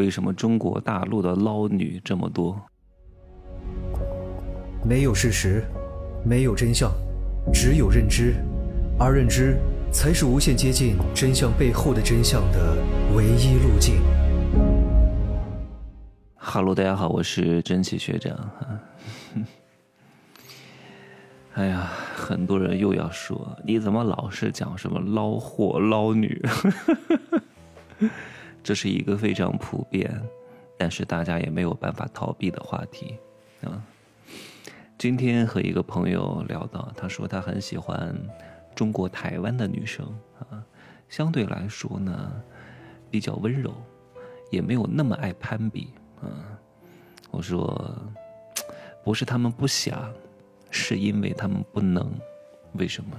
为什么中国大陆的捞女这么多？没有事实，没有真相，只有认知，而认知才是无限接近真相背后的真相的唯一路径。哈喽，大家好，我是真奇学长。哎呀，很多人又要说，你怎么老是讲什么捞货捞女？这是一个非常普遍，但是大家也没有办法逃避的话题啊。今天和一个朋友聊到，他说他很喜欢中国台湾的女生啊，相对来说呢比较温柔，也没有那么爱攀比啊。我说不是他们不想，是因为他们不能。为什么？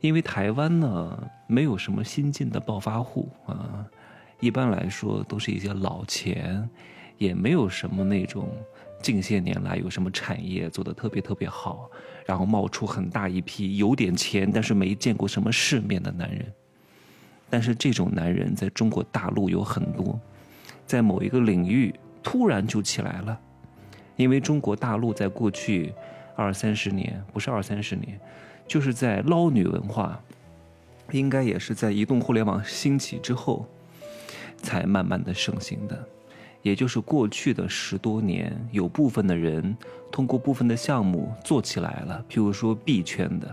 因为台湾呢没有什么新进的暴发户啊。一般来说都是一些老钱，也没有什么那种近些年来有什么产业做的特别特别好，然后冒出很大一批有点钱但是没见过什么世面的男人。但是这种男人在中国大陆有很多，在某一个领域突然就起来了，因为中国大陆在过去二三十年，不是二三十年，就是在捞女文化，应该也是在移动互联网兴起之后。才慢慢的盛行的，也就是过去的十多年，有部分的人通过部分的项目做起来了，譬如说币圈的，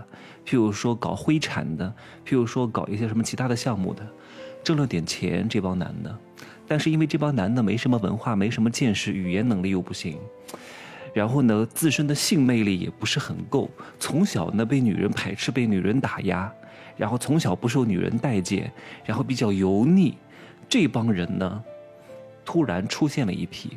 譬如说搞灰产的，譬如说搞一些什么其他的项目的，挣了点钱，这帮男的，但是因为这帮男的没什么文化，没什么见识，语言能力又不行，然后呢，自身的性魅力也不是很够，从小呢被女人排斥，被女人打压，然后从小不受女人待见，然后比较油腻。这帮人呢，突然出现了一批，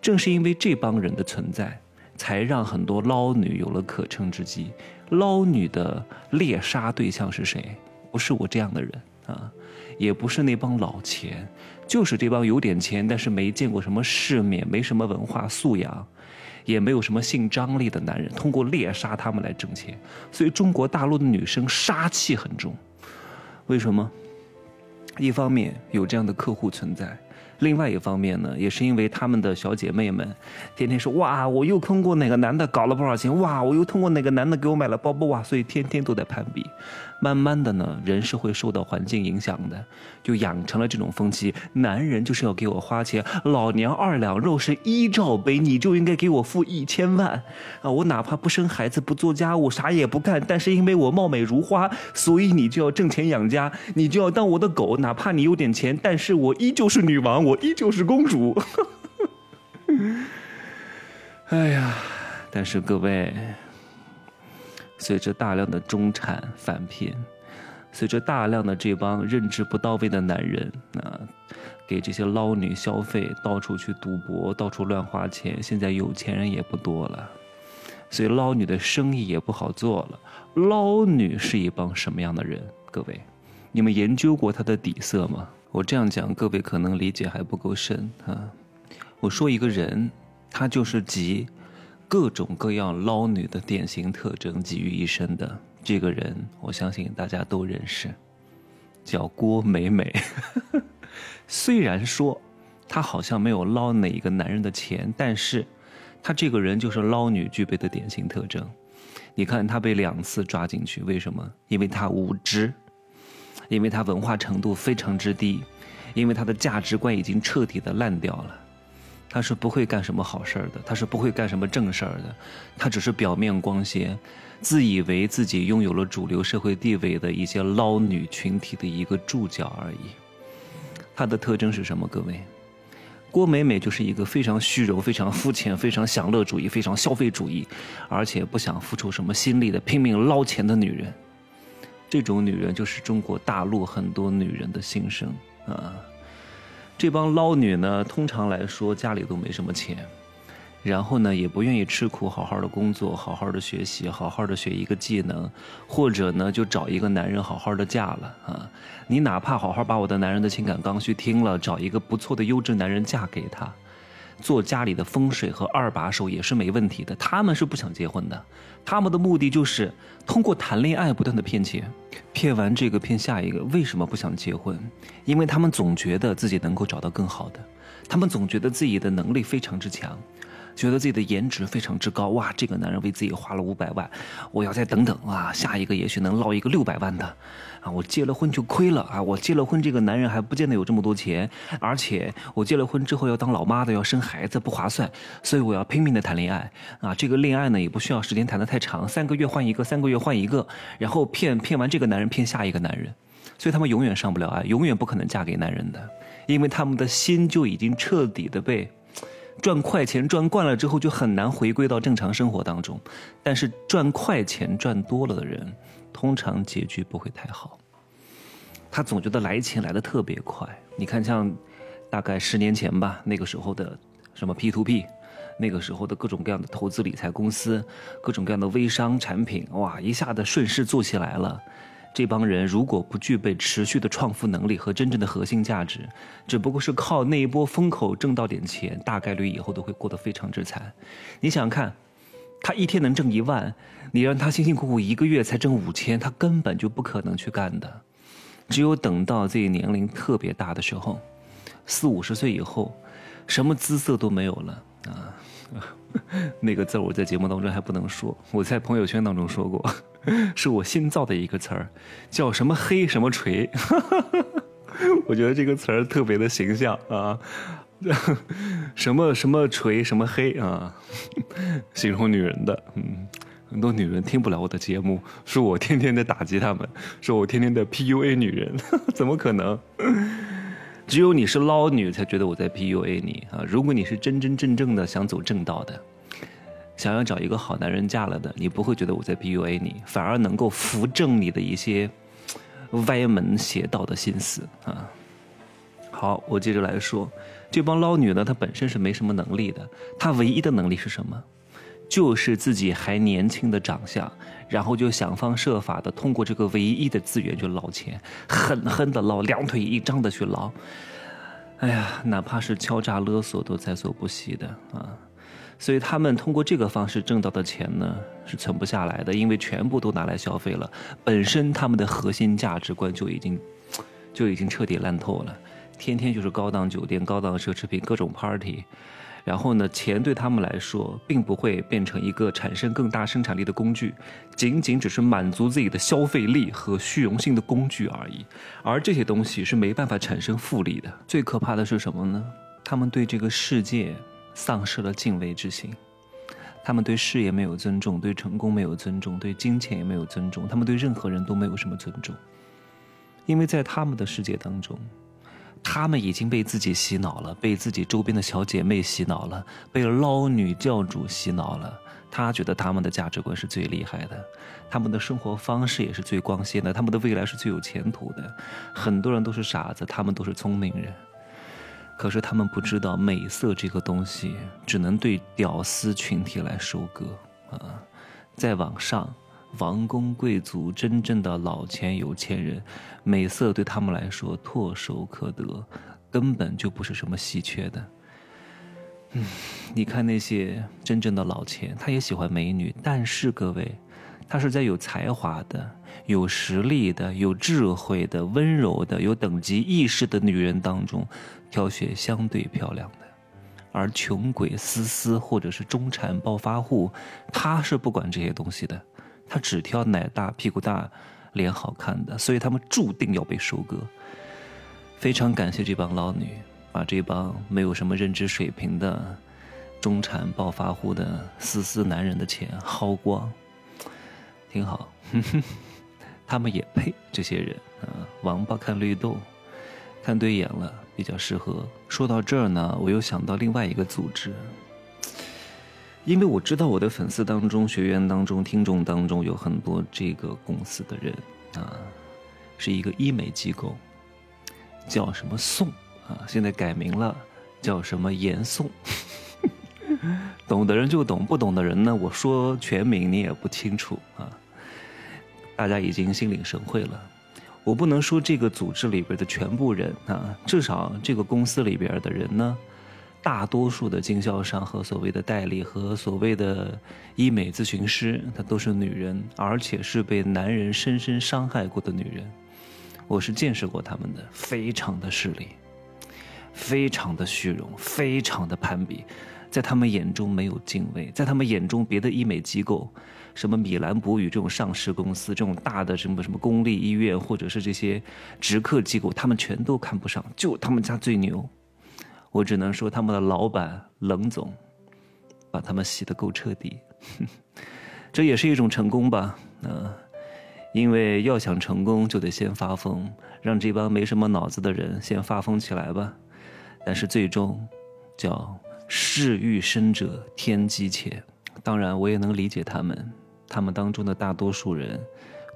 正是因为这帮人的存在，才让很多捞女有了可乘之机。捞女的猎杀对象是谁？不是我这样的人啊，也不是那帮老钱，就是这帮有点钱但是没见过什么世面、没什么文化素养，也没有什么性张力的男人，通过猎杀他们来挣钱。所以中国大陆的女生杀气很重，为什么？一方面有这样的客户存在。另外一方面呢，也是因为他们的小姐妹们，天天说哇，我又坑过哪个男的搞了不少钱，哇，我又通过哪个男的给我买了包包哇，所以天天都在攀比。慢慢的呢，人是会受到环境影响的，就养成了这种风气：男人就是要给我花钱，老娘二两肉是一罩杯，你就应该给我付一千万啊！我哪怕不生孩子，不做家务，啥也不干，但是因为我貌美如花，所以你就要挣钱养家，你就要当我的狗，哪怕你有点钱，但是我依旧是女王。我依旧是公主，哎呀！但是各位，随着大量的中产返贫，随着大量的这帮认知不到位的男人啊，给这些捞女消费，到处去赌博，到处乱花钱，现在有钱人也不多了，所以捞女的生意也不好做了。捞女是一帮什么样的人？各位，你们研究过她的底色吗？我这样讲，各位可能理解还不够深啊。我说一个人，他就是集各种各样捞女的典型特征集于一身的这个人，我相信大家都认识，叫郭美美。虽然说她好像没有捞哪一个男人的钱，但是她这个人就是捞女具备的典型特征。你看她被两次抓进去，为什么？因为她无知。因为她文化程度非常之低，因为她的价值观已经彻底的烂掉了，他是不会干什么好事儿的，他是不会干什么正事儿的，他只是表面光鲜，自以为自己拥有了主流社会地位的一些捞女群体的一个注脚而已。他的特征是什么？各位，郭美美就是一个非常虚荣、非常肤浅、非常享乐主义、非常消费主义，而且不想付出什么心力的拼命捞钱的女人。这种女人就是中国大陆很多女人的心声啊！这帮捞女呢，通常来说家里都没什么钱，然后呢也不愿意吃苦，好好的工作，好好的学习，好好的学一个技能，或者呢就找一个男人好好的嫁了啊！你哪怕好好把我的男人的情感刚需听了，找一个不错的优质男人嫁给他，做家里的风水和二把手也是没问题的。他们是不想结婚的，他们的目的就是通过谈恋爱不断的骗钱，骗完这个骗下一个。为什么不想结婚？因为他们总觉得自己能够找到更好的，他们总觉得自己的能力非常之强。觉得自己的颜值非常之高，哇！这个男人为自己花了五百万，我要再等等啊，下一个也许能捞一个六百万的，啊！我结了婚就亏了啊！我结了婚，这个男人还不见得有这么多钱，而且我结了婚之后要当老妈的，要生孩子，不划算，所以我要拼命的谈恋爱啊！这个恋爱呢也不需要时间谈得太长，三个月换一个，三个月换一个，然后骗骗完这个男人，骗下一个男人，所以他们永远上不了岸，永远不可能嫁给男人的，因为他们的心就已经彻底的被。赚快钱赚惯了之后，就很难回归到正常生活当中。但是赚快钱赚多了的人，通常结局不会太好。他总觉得来钱来的特别快。你看，像大概十年前吧，那个时候的什么 P to P，那个时候的各种各样的投资理财公司，各种各样的微商产品，哇，一下子顺势做起来了。这帮人如果不具备持续的创富能力和真正的核心价值，只不过是靠那一波风口挣到点钱，大概率以后都会过得非常之惨。你想想看，他一天能挣一万，你让他辛辛苦苦一个月才挣五千，他根本就不可能去干的。只有等到自己年龄特别大的时候，四五十岁以后，什么姿色都没有了啊。那个字我在节目当中还不能说，我在朋友圈当中说过，是我新造的一个词儿，叫什么黑什么锤，我觉得这个词儿特别的形象啊，什么什么锤什么黑啊，形容女人的，嗯，很多女人听不了我的节目，说我天天的打击她们，说我天天的 PUA 女人，怎么可能？只有你是捞女才觉得我在 PUA 你啊！如果你是真真正正的想走正道的，想要找一个好男人嫁了的，你不会觉得我在 PUA 你，反而能够扶正你的一些歪门邪道的心思啊！好，我接着来说，这帮捞女呢，她本身是没什么能力的，她唯一的能力是什么？就是自己还年轻的长相，然后就想方设法的通过这个唯一的资源去捞钱，狠狠的捞，两腿一张的去捞。哎呀，哪怕是敲诈勒索都在所不惜的啊！所以他们通过这个方式挣到的钱呢，是存不下来的，因为全部都拿来消费了。本身他们的核心价值观就已经 就已经彻底烂透了，天天就是高档酒店、高档奢侈品、各种 party。然后呢，钱对他们来说，并不会变成一个产生更大生产力的工具，仅仅只是满足自己的消费力和虚荣心的工具而已。而这些东西是没办法产生复利的。最可怕的是什么呢？他们对这个世界丧失了敬畏之心，他们对事业没有尊重，对成功没有尊重，对金钱也没有尊重，他们对任何人都没有什么尊重，因为在他们的世界当中。他们已经被自己洗脑了，被自己周边的小姐妹洗脑了，被捞女教主洗脑了。他觉得他们的价值观是最厉害的，他们的生活方式也是最光鲜的，他们的未来是最有前途的。很多人都是傻子，他们都是聪明人。可是他们不知道，美色这个东西只能对屌丝群体来收割啊，在网上。王公贵族，真正的老钱有钱人，美色对他们来说唾手可得，根本就不是什么稀缺的。嗯，你看那些真正的老钱，他也喜欢美女，但是各位，他是在有才华的、有实力的、有智慧的、温柔的、有等级意识的女人当中，挑选相对漂亮的。而穷鬼思思或者是中产暴发户，他是不管这些东西的。他只挑奶大、屁股大、脸好看的，所以他们注定要被收割。非常感谢这帮捞女，把这帮没有什么认知水平的中产暴发户的丝丝男人的钱薅光，挺好。他们也配这些人啊！王八看绿豆，看对眼了，比较适合。说到这儿呢，我又想到另外一个组织。因为我知道我的粉丝当中、学员当中、听众当中有很多这个公司的人啊，是一个医美机构，叫什么宋啊，现在改名了，叫什么严宋。懂的人就懂，不懂的人呢，我说全名你也不清楚啊。大家已经心领神会了。我不能说这个组织里边的全部人啊，至少这个公司里边的人呢。大多数的经销商和所谓的代理和所谓的医美咨询师，她都是女人，而且是被男人深深伤害过的女人。我是见识过他们的，非常的势利，非常的虚荣，非常的攀比，在他们眼中没有敬畏，在他们眼中，别的医美机构，什么米兰博宇这种上市公司，这种大的什么什么公立医院，或者是这些直客机构，他们全都看不上，就他们家最牛。我只能说，他们的老板冷总，把他们洗得够彻底，这也是一种成功吧？嗯，因为要想成功，就得先发疯，让这帮没什么脑子的人先发疯起来吧。但是最终，叫事欲深者天机切。当然，我也能理解他们，他们当中的大多数人，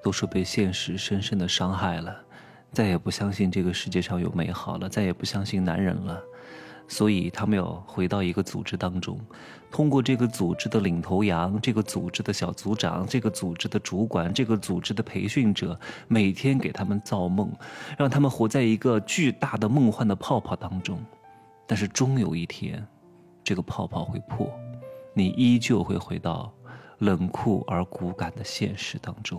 都是被现实深深的伤害了，再也不相信这个世界上有美好了，再也不相信男人了。所以他们要回到一个组织当中，通过这个组织的领头羊、这个组织的小组长、这个组织的主管、这个组织的培训者，每天给他们造梦，让他们活在一个巨大的梦幻的泡泡当中。但是终有一天，这个泡泡会破，你依旧会回到冷酷而骨感的现实当中。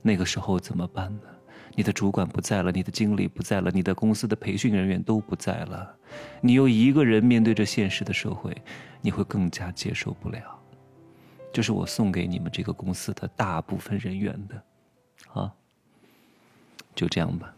那个时候怎么办呢？你的主管不在了，你的经理不在了，你的公司的培训人员都不在了，你又一个人面对着现实的社会，你会更加接受不了。这是我送给你们这个公司的大部分人员的，啊，就这样吧。